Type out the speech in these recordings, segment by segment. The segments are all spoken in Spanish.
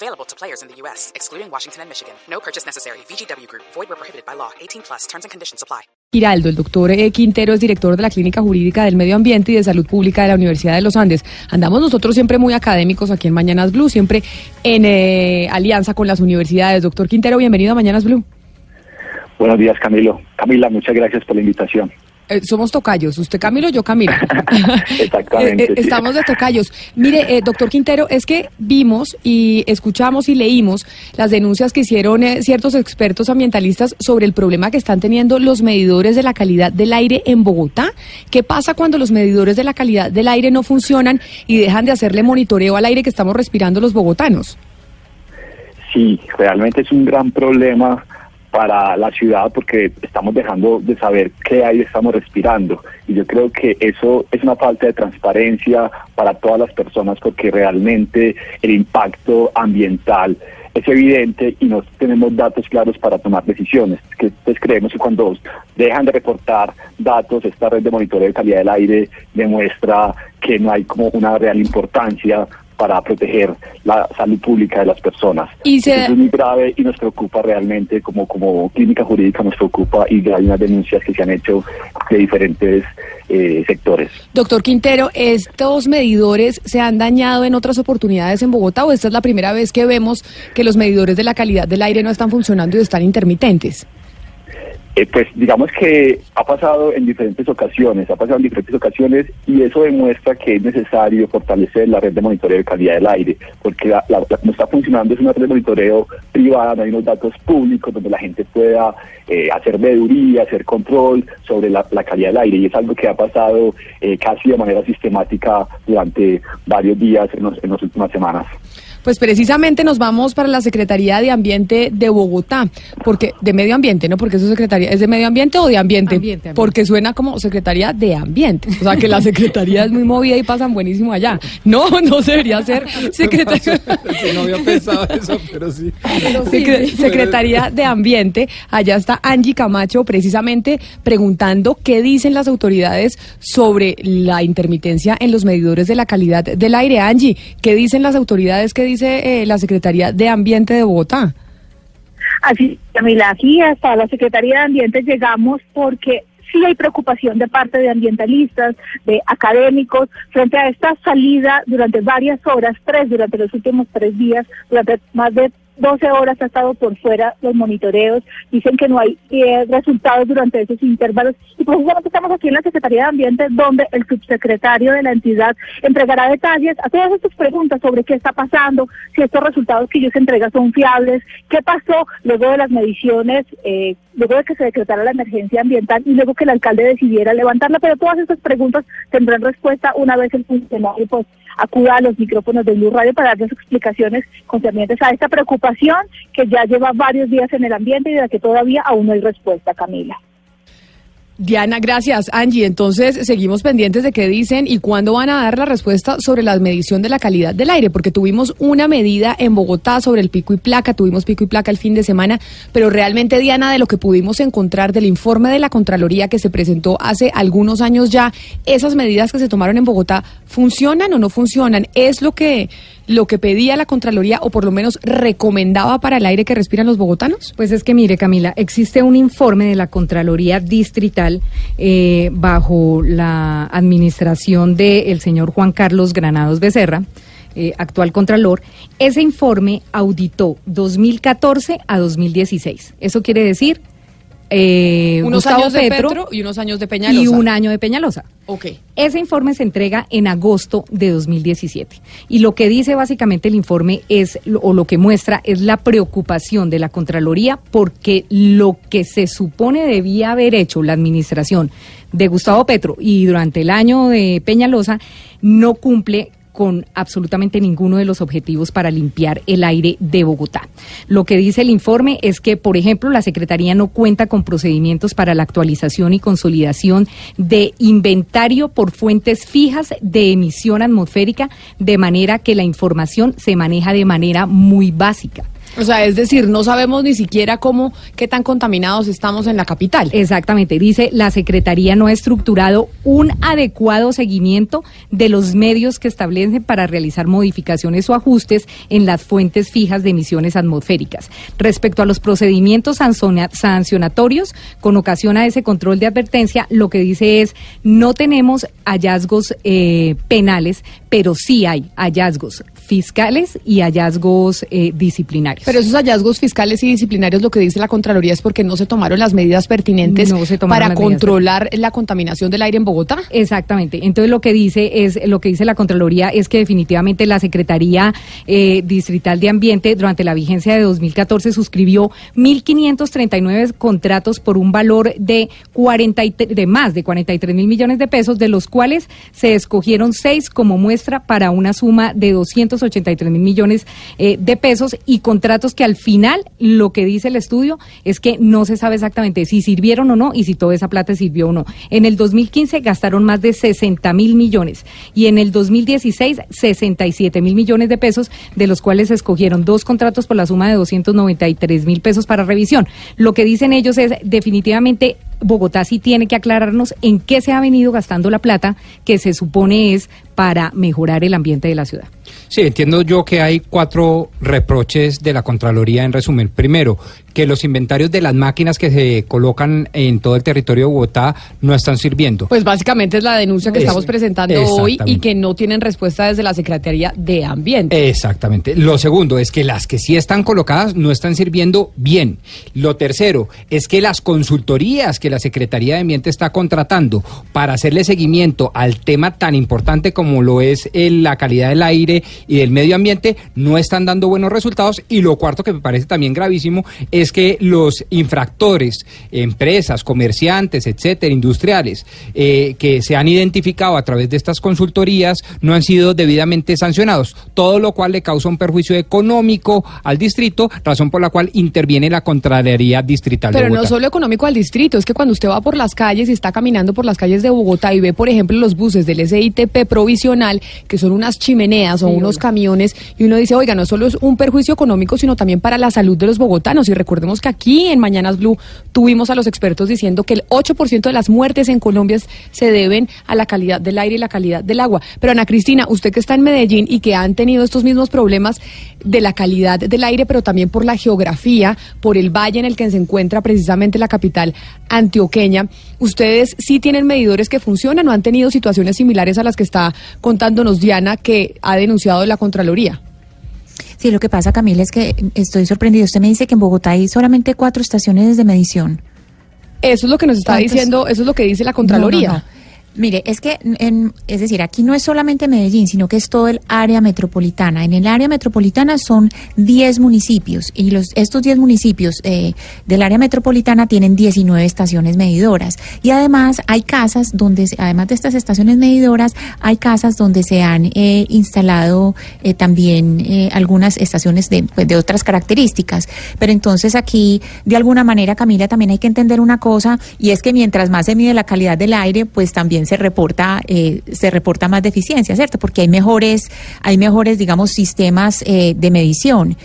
Available to players in the U.S., excluding Washington and Michigan. No purchase necessary. VGW Group. Void where prohibited by law. 18 plus. Terms and conditions apply. Giraldo, el doctor eh, Quintero es director de la Clínica Jurídica del Medio Ambiente y de Salud Pública de la Universidad de los Andes. Andamos nosotros siempre muy académicos aquí en Mañanas Blue, siempre en eh, alianza con las universidades. Doctor Quintero, bienvenido a Mañanas Blue. Buenos días, Camilo. Camila, muchas gracias por la invitación. Eh, somos tocayos, usted Camilo, yo Camilo. Exactamente. Eh, eh, estamos de tocayos. Mire, eh, doctor Quintero, es que vimos y escuchamos y leímos las denuncias que hicieron eh, ciertos expertos ambientalistas sobre el problema que están teniendo los medidores de la calidad del aire en Bogotá. ¿Qué pasa cuando los medidores de la calidad del aire no funcionan y dejan de hacerle monitoreo al aire que estamos respirando los bogotanos? Sí, realmente es un gran problema para la ciudad porque estamos dejando de saber qué aire estamos respirando y yo creo que eso es una falta de transparencia para todas las personas porque realmente el impacto ambiental es evidente y no tenemos datos claros para tomar decisiones. Que pues creemos que cuando dejan de reportar datos, esta red de monitoreo de calidad del aire demuestra que no hay como una real importancia para proteger la salud pública de las personas. Y se- Eso es muy grave y nos preocupa realmente como, como clínica jurídica nos preocupa y hay unas denuncias que se han hecho de diferentes eh, sectores. Doctor Quintero, ¿estos medidores se han dañado en otras oportunidades en Bogotá o esta es la primera vez que vemos que los medidores de la calidad del aire no están funcionando y están intermitentes? Eh, pues digamos que ha pasado en diferentes ocasiones, ha pasado en diferentes ocasiones y eso demuestra que es necesario fortalecer la red de monitoreo de calidad del aire, porque la, como está funcionando es una red de monitoreo privada, no hay unos datos públicos donde la gente pueda eh, hacer veeduría, hacer control sobre la, la calidad del aire y es algo que ha pasado eh, casi de manera sistemática durante varios días en, los- en las últimas semanas. Pues precisamente nos vamos para la Secretaría de Ambiente de Bogotá, porque de Medio Ambiente, ¿no? Porque eso Secretaría es de Medio Ambiente o de Ambiente, Ambiente, ambiente. porque suena como Secretaría de Ambiente, o sea que la Secretaría es muy movida y pasan buenísimo allá. No, no debería ser Secretaría. Sí, no había pensado eso, pero sí. Secre- Secretaría de Ambiente. Allá está Angie Camacho precisamente preguntando qué dicen las autoridades sobre la intermitencia en los medidores de la calidad del aire. Angie, ¿qué dicen las autoridades? ¿Qué dice eh, la Secretaría de Ambiente de Bogotá? Así, Camila, aquí hasta la Secretaría de Ambiente llegamos porque sí hay preocupación de parte de ambientalistas, de académicos, frente a esta salida durante varias horas, tres durante los últimos tres días, durante más de 12 horas ha estado por fuera los monitoreos, dicen que no hay eh, resultados durante esos intervalos. Y precisamente estamos aquí en la Secretaría de Ambiente donde el subsecretario de la entidad entregará detalles a todas estas preguntas sobre qué está pasando, si estos resultados que ellos entregan son fiables, qué pasó luego de las mediciones, eh, luego de que se decretara la emergencia ambiental y luego que el alcalde decidiera levantarla, pero todas estas preguntas tendrán respuesta una vez el funcionario pues acuda a los micrófonos de Blue Radio para darles explicaciones concernientes a esta preocupación que ya lleva varios días en el ambiente y de la que todavía aún no hay respuesta, Camila. Diana, gracias. Angie, entonces seguimos pendientes de qué dicen y cuándo van a dar la respuesta sobre la medición de la calidad del aire, porque tuvimos una medida en Bogotá sobre el pico y placa, tuvimos pico y placa el fin de semana, pero realmente, Diana, de lo que pudimos encontrar del informe de la Contraloría que se presentó hace algunos años ya, esas medidas que se tomaron en Bogotá, ¿funcionan o no funcionan? ¿Es lo que, lo que pedía la Contraloría o por lo menos recomendaba para el aire que respiran los bogotanos? Pues es que mire, Camila, existe un informe de la Contraloría Distrital eh, bajo la administración del señor Juan Carlos Granados Becerra, eh, actual Contralor. Ese informe auditó 2014 a 2016. Eso quiere decir eh, Unos Gustavo años de Petro, Petro y unos años de Peñalosa. y un año de Peñalosa. Ok. Ese informe se entrega en agosto de 2017 y lo que dice básicamente el informe es o lo que muestra es la preocupación de la Contraloría porque lo que se supone debía haber hecho la administración de Gustavo Petro y durante el año de Peñalosa no cumple con absolutamente ninguno de los objetivos para limpiar el aire de Bogotá. Lo que dice el informe es que, por ejemplo, la Secretaría no cuenta con procedimientos para la actualización y consolidación de inventario por fuentes fijas de emisión atmosférica, de manera que la información se maneja de manera muy básica. O sea, es decir, no sabemos ni siquiera cómo, qué tan contaminados estamos en la capital. Exactamente, dice la Secretaría no ha estructurado un adecuado seguimiento de los medios que establecen para realizar modificaciones o ajustes en las fuentes fijas de emisiones atmosféricas. Respecto a los procedimientos sancionatorios, con ocasión a ese control de advertencia, lo que dice es no tenemos hallazgos eh, penales, pero sí hay hallazgos fiscales y hallazgos eh, disciplinarios. Pero esos hallazgos fiscales y disciplinarios, lo que dice la Contraloría es porque no se tomaron las medidas pertinentes para controlar la contaminación del aire en Bogotá. Exactamente. Entonces lo que dice es lo que dice la Contraloría es que definitivamente la Secretaría eh, Distrital de Ambiente durante la vigencia de 2014 suscribió 1.539 contratos por un valor de 40 de más de 43 mil millones de pesos, de los cuales se escogieron seis como muestra para una suma de 200 83 mil millones eh, de pesos y contratos que al final lo que dice el estudio es que no se sabe exactamente si sirvieron o no y si toda esa plata sirvió o no. En el 2015 gastaron más de 60 mil millones y en el 2016 67 mil millones de pesos, de los cuales se escogieron dos contratos por la suma de 293 mil pesos para revisión. Lo que dicen ellos es definitivamente Bogotá sí tiene que aclararnos en qué se ha venido gastando la plata que se supone es para mejorar el ambiente de la ciudad. Sí, entiendo yo que hay cuatro reproches de la Contraloría en resumen. Primero, que los inventarios de las máquinas que se colocan en todo el territorio de Bogotá no están sirviendo. Pues básicamente es la denuncia que estamos presentando hoy y que no tienen respuesta desde la Secretaría de Ambiente. Exactamente. Lo segundo es que las que sí están colocadas no están sirviendo bien. Lo tercero es que las consultorías que la Secretaría de Ambiente está contratando para hacerle seguimiento al tema tan importante como lo es la calidad del aire y del medio ambiente no están dando buenos resultados. Y lo cuarto que me parece también gravísimo es que los infractores, empresas, comerciantes, etcétera, industriales, eh, que se han identificado a través de estas consultorías, no han sido debidamente sancionados, todo lo cual le causa un perjuicio económico al distrito, razón por la cual interviene la Contraloría Distrital Pero no solo económico al distrito, es que cuando usted va por las calles y está caminando por las calles de Bogotá y ve, por ejemplo, los buses del SITP que son unas chimeneas o unos camiones, y uno dice, oiga, no solo es un perjuicio económico, sino también para la salud de los bogotanos. Y Recordemos que aquí en Mañanas Blue tuvimos a los expertos diciendo que el 8% de las muertes en Colombia se deben a la calidad del aire y la calidad del agua. Pero Ana Cristina, usted que está en Medellín y que han tenido estos mismos problemas de la calidad del aire, pero también por la geografía, por el valle en el que se encuentra precisamente la capital antioqueña, ¿ustedes sí tienen medidores que funcionan o han tenido situaciones similares a las que está contándonos Diana que ha denunciado la Contraloría? Sí, lo que pasa, Camila, es que estoy sorprendido. Usted me dice que en Bogotá hay solamente cuatro estaciones de medición. Eso es lo que nos está diciendo, eso es lo que dice la Contraloría. Mire, es que, en, es decir, aquí no es solamente Medellín, sino que es todo el área metropolitana. En el área metropolitana son 10 municipios y los, estos 10 municipios eh, del área metropolitana tienen 19 estaciones medidoras. Y además hay casas donde, además de estas estaciones medidoras, hay casas donde se han eh, instalado eh, también algunas estaciones de, pues, de otras características. Pero entonces aquí, de alguna manera, Camila, también hay que entender una cosa y es que mientras más se mide la calidad del aire, pues también se reporta eh, se reporta más deficiencia, ¿cierto? Porque hay mejores hay mejores digamos sistemas eh, de medición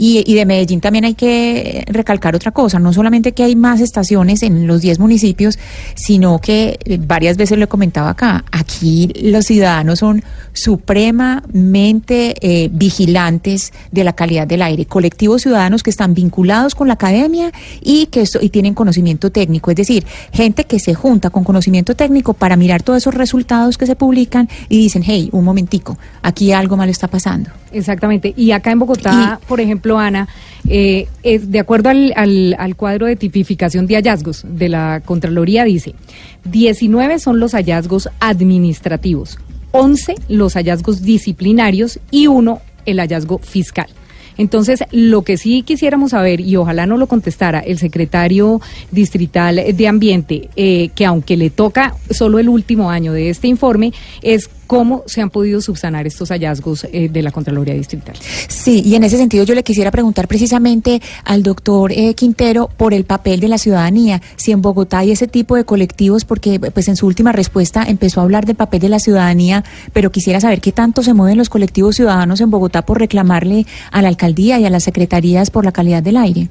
y, de Medellín también hay que recalcar otra cosa, no solamente que hay más estaciones en los 10 municipios, sino que varias veces lo he comentado acá, aquí los ciudadanos son supremamente eh, vigilantes de la calidad del aire, colectivos ciudadanos que están vinculados con la academia y que y tienen conocimiento técnico, es decir, gente que se junta con conocimiento técnico para mirar todos esos resultados que se publican y dicen, hey, un momentico, aquí algo malo está pasando. Exactamente, y acá en Bogotá, por ejemplo, Ana, eh, de acuerdo al, al, cuadro de tipificación de hallazgos de la Contraloría, dice, 19 son los hallazgos administrativos, 11 los hallazgos disciplinarios y uno el hallazgo fiscal. Entonces, lo que sí quisiéramos saber, y ojalá no lo contestara el secretario distrital de Ambiente, eh, que aunque le toca solo el último año de este informe, es ¿Cómo se han podido subsanar estos hallazgos eh, de la Contraloría Distrital? Sí, y en ese sentido yo le quisiera preguntar precisamente al doctor eh, Quintero por el papel de la ciudadanía, si en Bogotá hay ese tipo de colectivos, porque pues en su última respuesta empezó a hablar del papel de la ciudadanía, pero quisiera saber qué tanto se mueven los colectivos ciudadanos en Bogotá por reclamarle a la alcaldía y a las secretarías por la calidad del aire.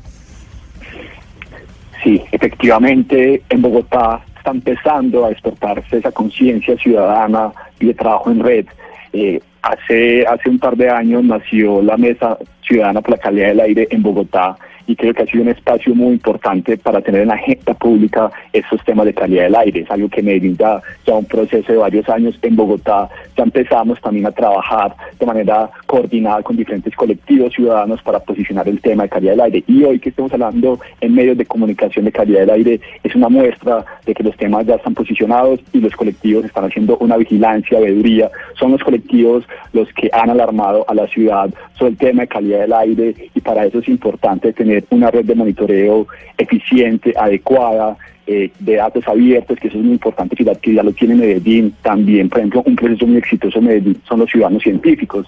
Sí, efectivamente en Bogotá empezando a despertarse esa conciencia ciudadana y de trabajo en red. Eh, hace, hace un par de años nació la Mesa Ciudadana por la Calidad del Aire en Bogotá y creo que ha sido un espacio muy importante para tener en la agenda pública estos temas de calidad del aire. Es algo que Medellín ya, ya un proceso de varios años. En Bogotá ya empezamos también a trabajar de manera coordinada con diferentes colectivos ciudadanos para posicionar el tema de calidad del aire. Y hoy que estamos hablando en medios de comunicación de calidad del aire es una muestra de que los temas ya están posicionados y los colectivos están haciendo una vigilancia, veeduría. Son los colectivos los que han alarmado a la ciudad sobre el tema de calidad del aire y para eso es importante una red de monitoreo eficiente, adecuada, eh, de datos abiertos, que eso es muy importante, que ya, que ya lo tiene Medellín. También, por ejemplo, un proceso muy exitoso en Medellín son los ciudadanos científicos.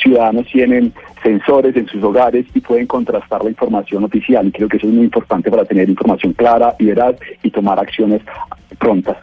Ciudadanos tienen sensores en sus hogares y pueden contrastar la información oficial y creo que eso es muy importante para tener información clara y veraz y tomar acciones prontas.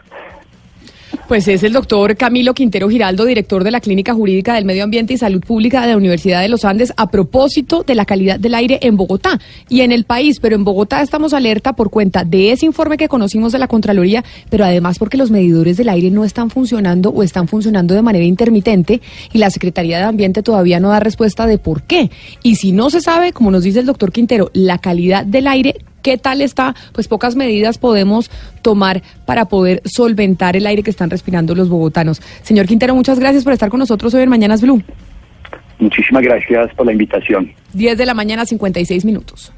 Pues es el doctor Camilo Quintero Giraldo, director de la Clínica Jurídica del Medio Ambiente y Salud Pública de la Universidad de los Andes, a propósito de la calidad del aire en Bogotá y en el país. Pero en Bogotá estamos alerta por cuenta de ese informe que conocimos de la Contraloría, pero además porque los medidores del aire no están funcionando o están funcionando de manera intermitente y la Secretaría de Ambiente todavía no da respuesta de por qué. Y si no se sabe, como nos dice el doctor Quintero, la calidad del aire, ¿Qué tal está? Pues pocas medidas podemos tomar para poder solventar el aire que están respirando los bogotanos. Señor Quintero, muchas gracias por estar con nosotros hoy en Mañanas Blue. Muchísimas gracias por la invitación. 10 de la mañana, 56 minutos.